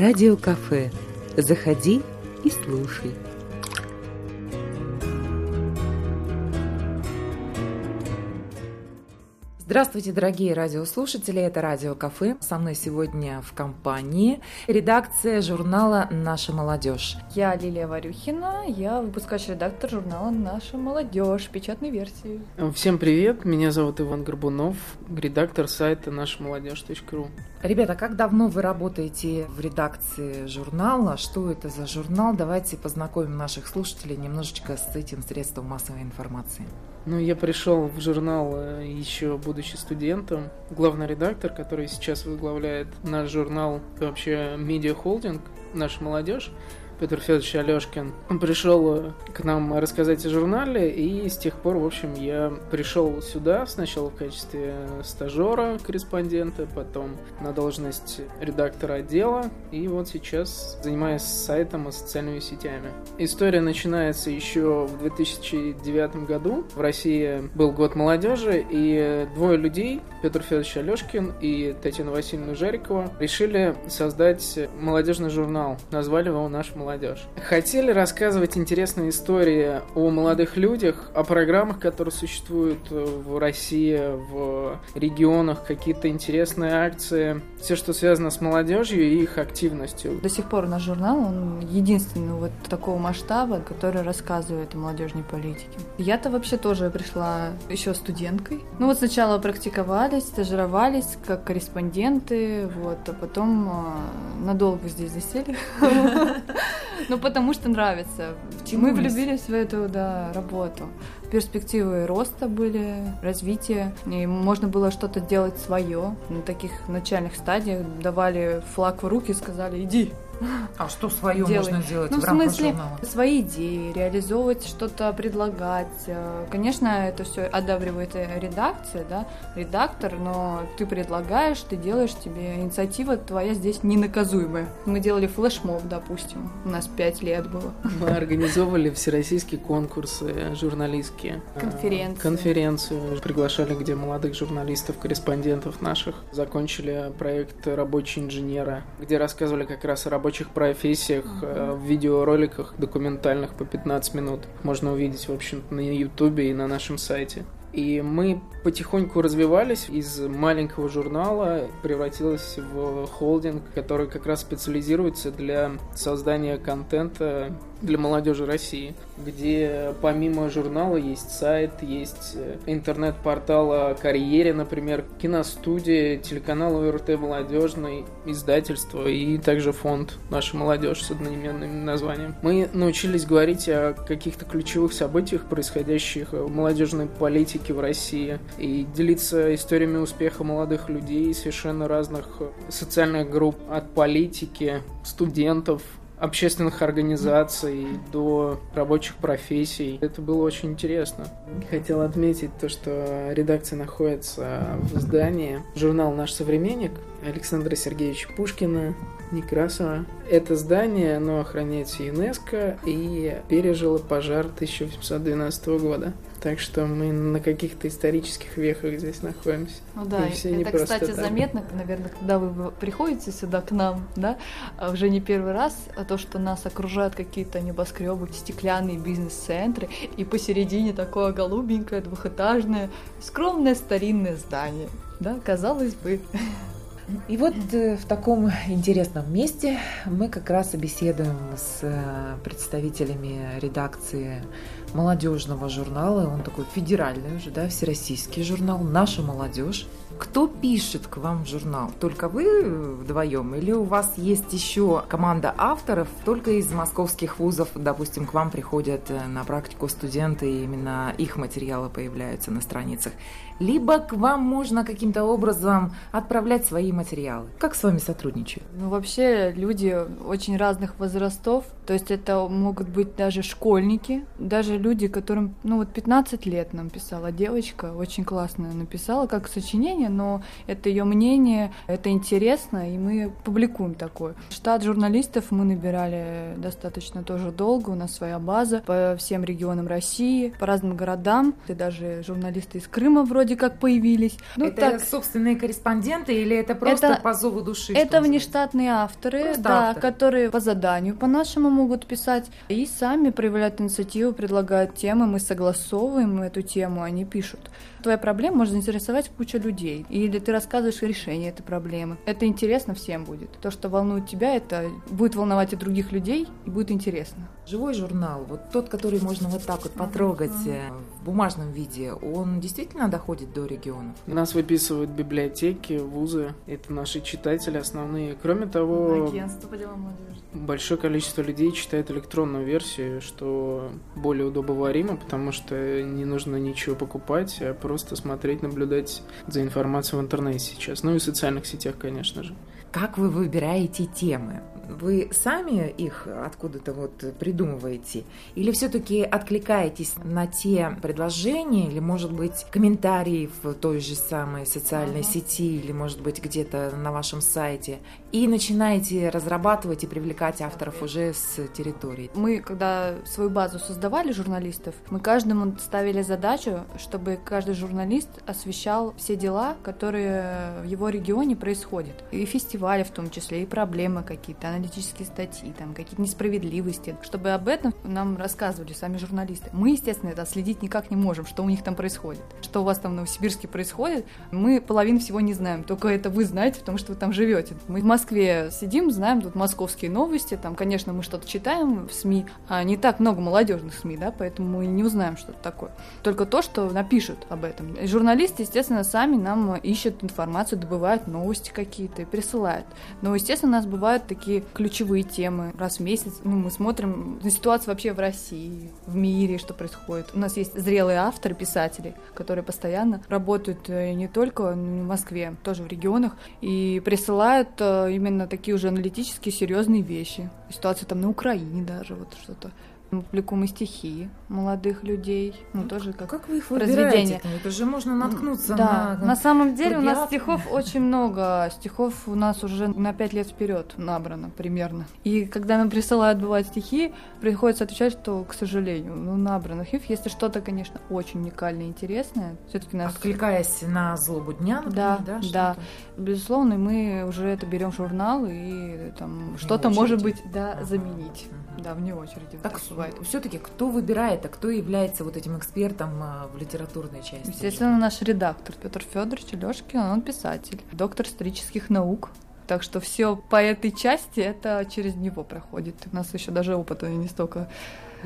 Радиокафе. Заходи и слушай. Здравствуйте, дорогие радиослушатели, это Радио Кафе. Со мной сегодня в компании редакция журнала «Наша молодежь». Я Лилия Варюхина, я выпускающий редактор журнала «Наша молодежь» печатной версии. Всем привет, меня зовут Иван Горбунов, редактор сайта наша молодежь.ру. Ребята, как давно вы работаете в редакции журнала? Что это за журнал? Давайте познакомим наших слушателей немножечко с этим средством массовой информации. Ну, я пришел в журнал э, еще будучи студентом. Главный редактор, который сейчас возглавляет наш журнал, вообще медиахолдинг, наша молодежь, Петр Федорович Алешкин. Он пришел э, к нам рассказать о журнале, и с тех пор, в общем, я пришел сюда сначала в качестве стажера, корреспондента, потом на должность редактора отдела, и вот сейчас занимаюсь сайтом и социальными сетями. История начинается еще в 2009 году. В России был год молодежи, и двое людей, Петр Федорович Алешкин и Татьяна Васильевна Жарикова, решили создать молодежный журнал. Назвали его «Наш молодежь» молодежь. Хотели рассказывать интересные истории о молодых людях, о программах, которые существуют в России, в регионах, какие-то интересные акции, все, что связано с молодежью и их активностью. До сих пор наш журнал, он единственный вот такого масштаба, который рассказывает о молодежной политике. Я-то вообще тоже пришла еще студенткой. Ну вот сначала практиковались, стажировались как корреспонденты, вот, а потом э, надолго здесь засели. Ну, потому что нравится. Мы влюбились в эту, да, работу. Перспективы роста были, развития, и можно было что-то делать свое. На таких начальных стадиях давали флаг в руки и сказали, иди, а что свое делать? можно делать ну, в, в смысле, журнала? свои идеи, реализовывать что-то, предлагать. Э, конечно, это все одобривает редакция, да, редактор, но ты предлагаешь, ты делаешь, тебе инициатива твоя здесь ненаказуемая. Мы делали флешмоб, допустим, у нас пять лет было. Мы организовывали всероссийские конкурсы журналистские. Э, Конференции. Конференцию. Приглашали где молодых журналистов, корреспондентов наших. Закончили проект «Рабочие инженера», где рассказывали как раз о рабочих рабочих профессиях uh-huh. в видеороликах документальных по 15 минут. Можно увидеть, в общем-то, на Ютубе и на нашем сайте. И мы потихоньку развивались из маленького журнала, превратилось в холдинг, который как раз специализируется для создания контента для молодежи России, где помимо журнала есть сайт, есть э, интернет-портал о карьере, например, киностудия, телеканал ОРТ «Молодежный», издательство и также фонд «Наша молодежь» с одноименным названием. Мы научились говорить о каких-то ключевых событиях, происходящих в молодежной политике в России, и делиться историями успеха молодых людей совершенно разных социальных групп, от политики, студентов, общественных организаций до рабочих профессий. Это было очень интересно. Хотел отметить то, что редакция находится в здании. Журнал «Наш современник» Александра Сергеевича Пушкина, Некрасова. Это здание, оно охраняется ЮНЕСКО и пережило пожар 1812 года. Так что мы на каких-то исторических вехах здесь находимся. Ну да, и все это, кстати, так. заметно, наверное, когда вы приходите сюда к нам, да, а уже не первый раз, а то, что нас окружают какие-то небоскребы, стеклянные бизнес-центры, и посередине такое голубенькое, двухэтажное, скромное старинное здание, да, казалось бы. И вот э, в таком интересном месте мы как раз и беседуем с э, представителями редакции молодежного журнала. Он такой федеральный уже, да, всероссийский журнал «Наша молодежь». Кто пишет к вам в журнал? Только вы вдвоем? Или у вас есть еще команда авторов? Только из московских вузов, допустим, к вам приходят э, на практику студенты, и именно их материалы появляются на страницах. Либо к вам можно каким-то образом отправлять свои материалы. Как с вами сотрудничают? Ну, вообще, люди очень разных возрастов, То есть это могут быть даже школьники, даже люди, которым, ну вот 15 лет нам писала девочка, очень классно написала, как сочинение, но это ее мнение, это интересно, и мы публикуем такое. Штат журналистов мы набирали достаточно тоже долго, у нас своя база по всем регионам России, по разным городам, и даже журналисты из Крыма вроде как появились. Ну, это так... собственные корреспонденты или это просто это, по зову души? Это внештатные авторы, просто да, авторы. которые по заданию по нашему могут писать и сами проявляют инициативу, предлагают темы, мы согласовываем эту тему, они пишут. Твоя проблема может заинтересовать кучу людей, или ты рассказываешь решение этой проблемы. Это интересно всем будет. То, что волнует тебя, это будет волновать и других людей, и будет интересно. Живой журнал, вот тот, который можно вот так вот потрогать э, в бумажном виде, он действительно доходит до регионов? Нас выписывают библиотеки, вузы, это наши читатели основные. Кроме того, агентство по делам молодежи. Большое количество людей читает электронную версию, что более удобоваримо, потому что не нужно ничего покупать, а просто смотреть, наблюдать за информацией в интернете сейчас. Ну и в социальных сетях, конечно же. Как вы выбираете темы? Вы сами их откуда-то вот придумываете? Или все-таки откликаетесь на те предложения, или, может быть, комментарии в той же самой социальной сети, или, может быть, где-то на вашем сайте, и начинаете разрабатывать и привлекать авторов уже с территории? Мы, когда свою базу создавали журналистов, мы каждому ставили задачу, чтобы каждый журналист освещал все дела, которые в его регионе происходят. И фестиваль фестиваля в том числе, и проблемы какие-то, аналитические статьи, там какие-то несправедливости, чтобы об этом нам рассказывали сами журналисты. Мы, естественно, это следить никак не можем, что у них там происходит. Что у вас там в Новосибирске происходит, мы половину всего не знаем, только это вы знаете, потому что вы там живете. Мы в Москве сидим, знаем тут московские новости, там, конечно, мы что-то читаем в СМИ, а не так много молодежных СМИ, да, поэтому мы не узнаем, что это такое. Только то, что напишут об этом. И журналисты, естественно, сами нам ищут информацию, добывают новости какие-то и присылают. Но, естественно, у нас бывают такие ключевые темы. Раз в месяц ну, мы смотрим на ситуацию вообще в России, в мире, что происходит. У нас есть зрелые авторы, писатели, которые постоянно работают э, не только в Москве, тоже в регионах, и присылают э, именно такие уже аналитические, серьезные вещи. Ситуация там на Украине даже, вот что-то мы публикуем и стихи молодых людей, ну, тоже как Как вы их выбираете? Это же можно наткнуться да. на... на самом деле у нас стихов очень много. Стихов у нас уже на пять лет вперед набрано примерно. И когда нам присылают, бывают стихи, приходится отвечать, что, к сожалению, ну, набрано архив. Если что-то, конечно, очень уникальное интересное, все-таки нас... Откликаясь на злобу дня, например, да? Да, да. Безусловно, мы уже это берем в журнал и там что-то, может быть, да, заменить. Да, вне очереди. Так бывает. Все-таки кто выбирает, а кто является вот этим экспертом а, в литературной части? Естественно, наш редактор Петр Федорович Лешкин, он писатель, доктор исторических наук. Так что все по этой части это через него проходит. У нас еще даже опыта не столько.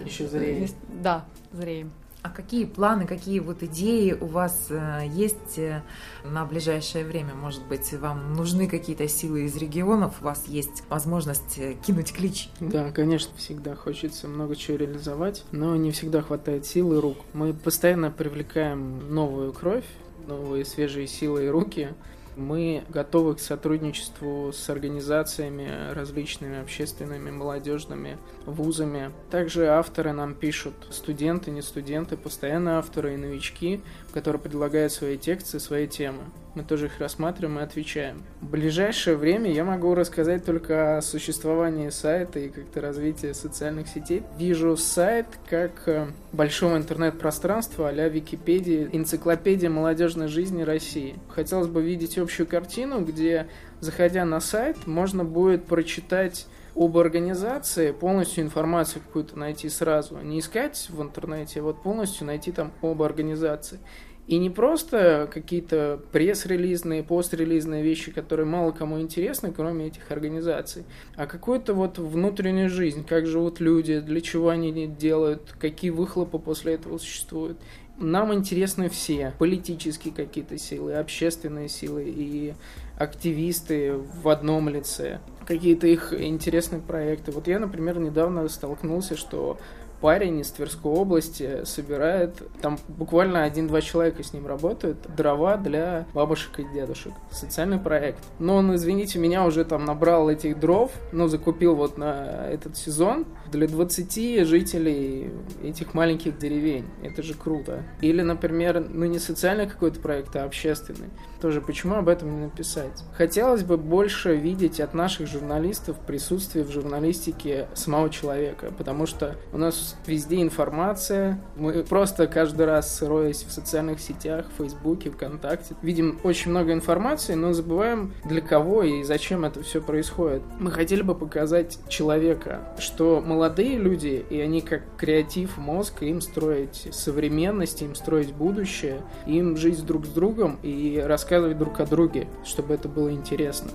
Еще зреем. Да, зреем. А какие планы, какие вот идеи у вас э, есть э, на ближайшее время? Может быть, вам нужны какие-то силы из регионов? У вас есть возможность э, кинуть клич? Да, конечно, всегда хочется много чего реализовать, но не всегда хватает сил и рук. Мы постоянно привлекаем новую кровь, новые свежие силы и руки, мы готовы к сотрудничеству с организациями различными, общественными, молодежными, вузами. Также авторы нам пишут, студенты, не студенты, постоянно авторы и новички, которые предлагают свои тексты, свои темы мы тоже их рассматриваем и отвечаем. В ближайшее время я могу рассказать только о существовании сайта и как-то развитии социальных сетей. Вижу сайт как э, большого интернет-пространства а-ля Википедии, энциклопедия молодежной жизни России. Хотелось бы видеть общую картину, где, заходя на сайт, можно будет прочитать об организации, полностью информацию какую-то найти сразу. Не искать в интернете, а вот полностью найти там об организации. И не просто какие-то пресс-релизные, пост-релизные вещи, которые мало кому интересны, кроме этих организаций, а какую-то вот внутреннюю жизнь, как живут люди, для чего они делают, какие выхлопы после этого существуют. Нам интересны все политические какие-то силы, общественные силы и активисты в одном лице, какие-то их интересные проекты. Вот я, например, недавно столкнулся, что парень из Тверской области собирает, там буквально один-два человека с ним работают, дрова для бабушек и дедушек. Социальный проект. Но он, извините меня, уже там набрал этих дров, ну, закупил вот на этот сезон для 20 жителей этих маленьких деревень. Это же круто. Или, например, ну не социальный какой-то проект, а общественный. Тоже почему об этом не написать? Хотелось бы больше видеть от наших журналистов присутствие в журналистике самого человека, потому что у нас везде информация. Мы просто каждый раз, роясь в социальных сетях, в Фейсбуке, ВКонтакте, видим очень много информации, но забываем, для кого и зачем это все происходит. Мы хотели бы показать человека, что молодые люди, и они как креатив мозг, им строить современность, им строить будущее, им жить друг с другом и рассказывать друг о друге, чтобы это было интересно.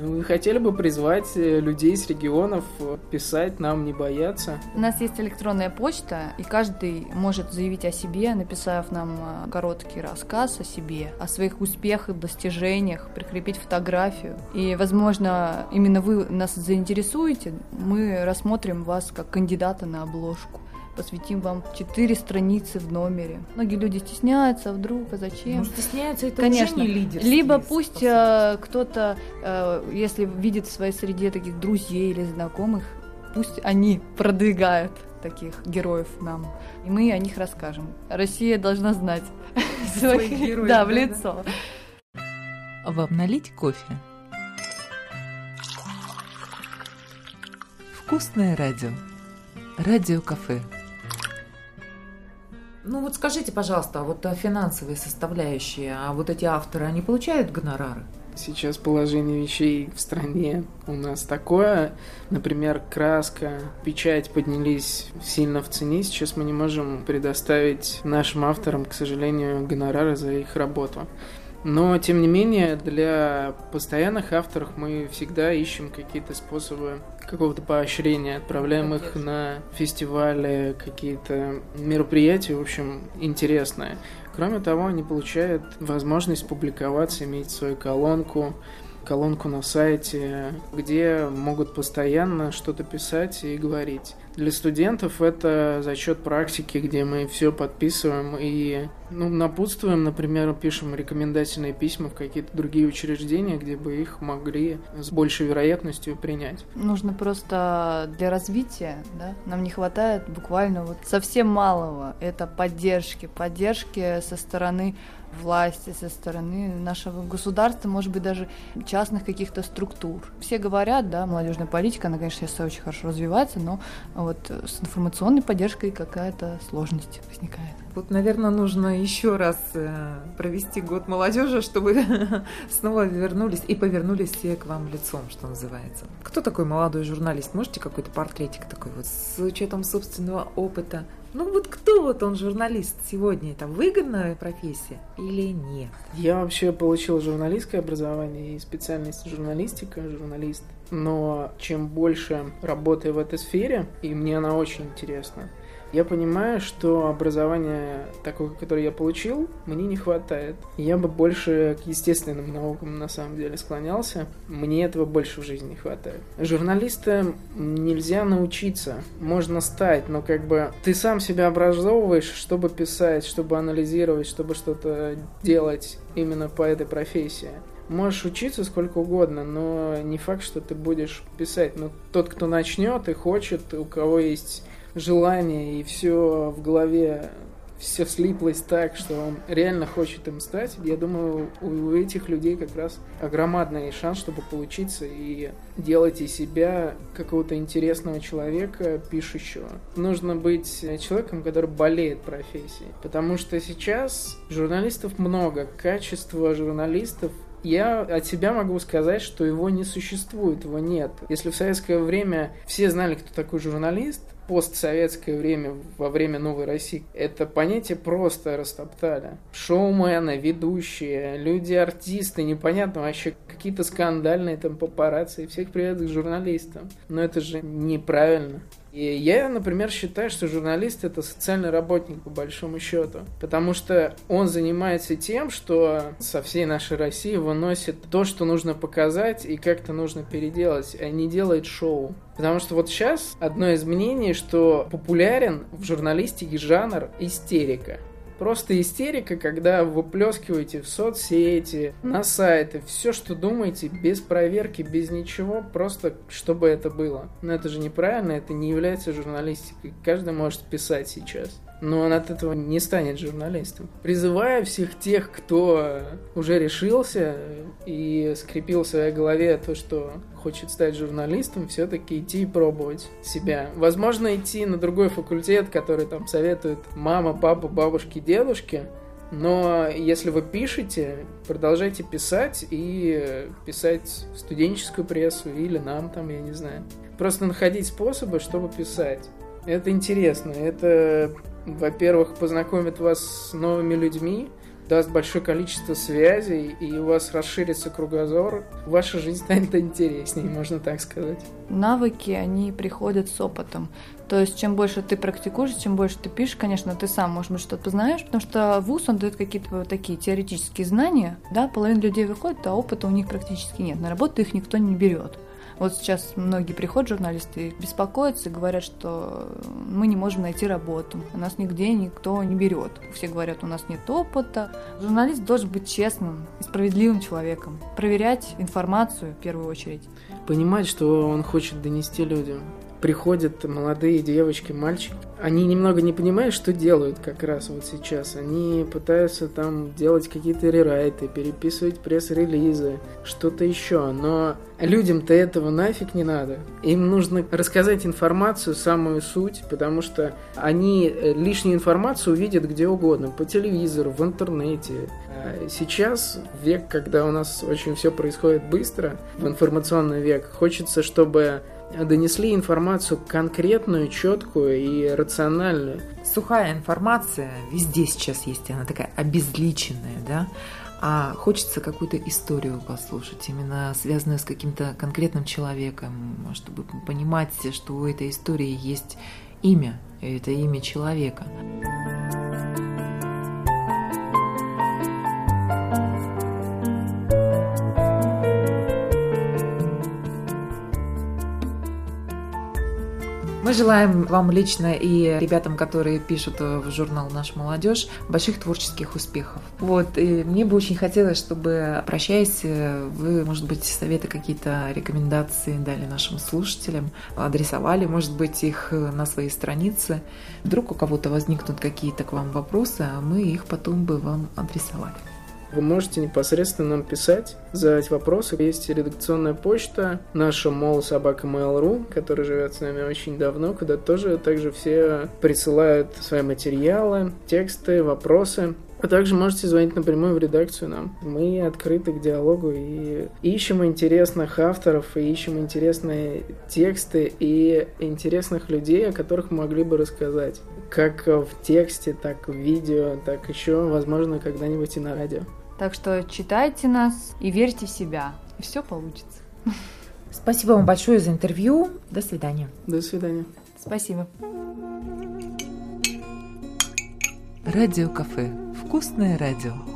Мы хотели бы призвать э, людей с регионов э, писать нам, не бояться. У нас есть электронная почта, и каждый может заявить о себе, написав нам э, короткий рассказ о себе, о своих успехах, достижениях, прикрепить фотографию. И, возможно, именно вы нас заинтересуете, мы рассмотрим вас как кандидата на обложку посвятим вам четыре страницы в номере. Многие люди стесняются, а вдруг, а зачем? Ну, стесняются, это Конечно. уже не лидер. Либо пусть э, кто-то, э, если видит в своей среде таких друзей или знакомых, пусть они продвигают таких героев нам, и мы о них расскажем. Россия должна знать Своих героев, да, в лицо. Вам налить кофе? Вкусное радио. Радио-кафе. Ну вот скажите, пожалуйста, а вот а финансовые составляющие, а вот эти авторы, они получают гонорары? Сейчас положение вещей в стране у нас такое. Например, краска, печать поднялись сильно в цене. Сейчас мы не можем предоставить нашим авторам, к сожалению, гонорары за их работу. Но, тем не менее, для постоянных авторов мы всегда ищем какие-то способы какого-то поощрения, отправляем их на фестивали, какие-то мероприятия, в общем, интересные. Кроме того, они получают возможность публиковаться, иметь свою колонку, колонку на сайте, где могут постоянно что-то писать и говорить. Для студентов это зачет практики, где мы все подписываем и ну, напутствуем, например, пишем рекомендательные письма в какие-то другие учреждения, где бы их могли с большей вероятностью принять. Нужно просто для развития, да, нам не хватает буквально вот совсем малого. Это поддержки, поддержки со стороны власти, со стороны нашего государства, может быть, даже частных каких-то структур. Все говорят, да, молодежная политика, она, конечно, сейчас очень хорошо развивается, но вот с информационной поддержкой какая-то сложность возникает. Вот, наверное, нужно еще раз э, провести год молодежи, чтобы снова вернулись и повернулись все к вам лицом, что называется. Кто такой молодой журналист? Можете какой-то портретик такой вот с учетом собственного опыта? Ну вот кто вот он журналист сегодня? Это выгодная профессия или нет? Я вообще получил журналистское образование и специальность журналистика, журналист. Но чем больше работаю в этой сфере, и мне она очень интересна, я понимаю, что образование такое, которое я получил, мне не хватает. Я бы больше к естественным наукам на самом деле склонялся. Мне этого больше в жизни не хватает. Журналистам нельзя научиться. Можно стать, но как бы ты сам себя образовываешь, чтобы писать, чтобы анализировать, чтобы что-то делать именно по этой профессии. Можешь учиться сколько угодно, но не факт, что ты будешь писать. Но тот, кто начнет и хочет, у кого есть желание и все в голове все слиплось так, что он реально хочет им стать, я думаю, у этих людей как раз огромадный шанс, чтобы получиться и делать из себя какого-то интересного человека, пишущего. Нужно быть человеком, который болеет профессией, потому что сейчас журналистов много, качество журналистов я от себя могу сказать, что его не существует, его нет. Если в советское время все знали, кто такой журналист, постсоветское время, во время Новой России, это понятие просто растоптали. Шоумены, ведущие, люди-артисты, непонятно вообще, какие-то скандальные там папарацци, всех привет к журналистам. Но это же неправильно. И я, например, считаю, что журналист это социальный работник по большому счету, потому что он занимается тем, что со всей нашей России выносит то, что нужно показать и как-то нужно переделать, а не делает шоу. Потому что вот сейчас одно из мнений, что популярен в журналистике жанр истерика. Просто истерика, когда вы выплескиваете в соцсети, на сайты, все, что думаете, без проверки, без ничего, просто чтобы это было. Но это же неправильно, это не является журналистикой. Каждый может писать сейчас но он от этого не станет журналистом. Призываю всех тех, кто уже решился и скрепил в своей голове то, что хочет стать журналистом, все-таки идти и пробовать себя. Возможно, идти на другой факультет, который там советует мама, папа, бабушки, дедушки, но если вы пишете, продолжайте писать и писать в студенческую прессу или нам там, я не знаю. Просто находить способы, чтобы писать. Это интересно, это во-первых, познакомит вас с новыми людьми, даст большое количество связей, и у вас расширится кругозор, ваша жизнь станет интереснее, можно так сказать. Навыки, они приходят с опытом. То есть, чем больше ты практикуешь, чем больше ты пишешь, конечно, ты сам, может быть, что-то знаешь, потому что вуз, он дает какие-то вот такие теоретические знания, да, половина людей выходит, а опыта у них практически нет. На работу их никто не берет. Вот сейчас многие приходят журналисты беспокоятся говорят, что мы не можем найти работу, нас нигде никто не берет. Все говорят, у нас нет опыта. Журналист должен быть честным и справедливым человеком, проверять информацию в первую очередь. Понимать, что он хочет донести людям приходят молодые девочки, мальчики, они немного не понимают, что делают как раз вот сейчас. Они пытаются там делать какие-то рерайты, переписывать пресс-релизы, что-то еще. Но людям-то этого нафиг не надо. Им нужно рассказать информацию, самую суть, потому что они э, лишнюю информацию увидят где угодно, по телевизору, в интернете. А сейчас, век, когда у нас очень все происходит быстро, в информационный век, хочется, чтобы донесли информацию конкретную, четкую и рациональную. Сухая информация везде сейчас есть, она такая обезличенная, да, а хочется какую-то историю послушать, именно связанную с каким-то конкретным человеком, чтобы понимать, что у этой истории есть имя, это имя человека. Желаем вам лично и ребятам, которые пишут в журнал «Наш молодежь», больших творческих успехов. Вот, и мне бы очень хотелось, чтобы, прощаясь, вы, может быть, советы какие-то, рекомендации дали нашим слушателям, адресовали, может быть, их на свои страницы. Вдруг у кого-то возникнут какие-то к вам вопросы, а мы их потом бы вам адресовали. Вы можете непосредственно нам писать, задать вопросы. Есть редакционная почта наша мол собака mail.ru, которая живет с нами очень давно, куда тоже также все присылают свои материалы, тексты, вопросы. А также можете звонить напрямую в редакцию нам. Мы открыты к диалогу и ищем интересных авторов, и ищем интересные тексты и интересных людей, о которых мы могли бы рассказать. Как в тексте, так в видео, так еще, возможно, когда-нибудь и на радио. Так что читайте нас и верьте в себя, и все получится. Спасибо вам большое за интервью. До свидания. До свидания. Спасибо. Радио кафе. Вкусное радио.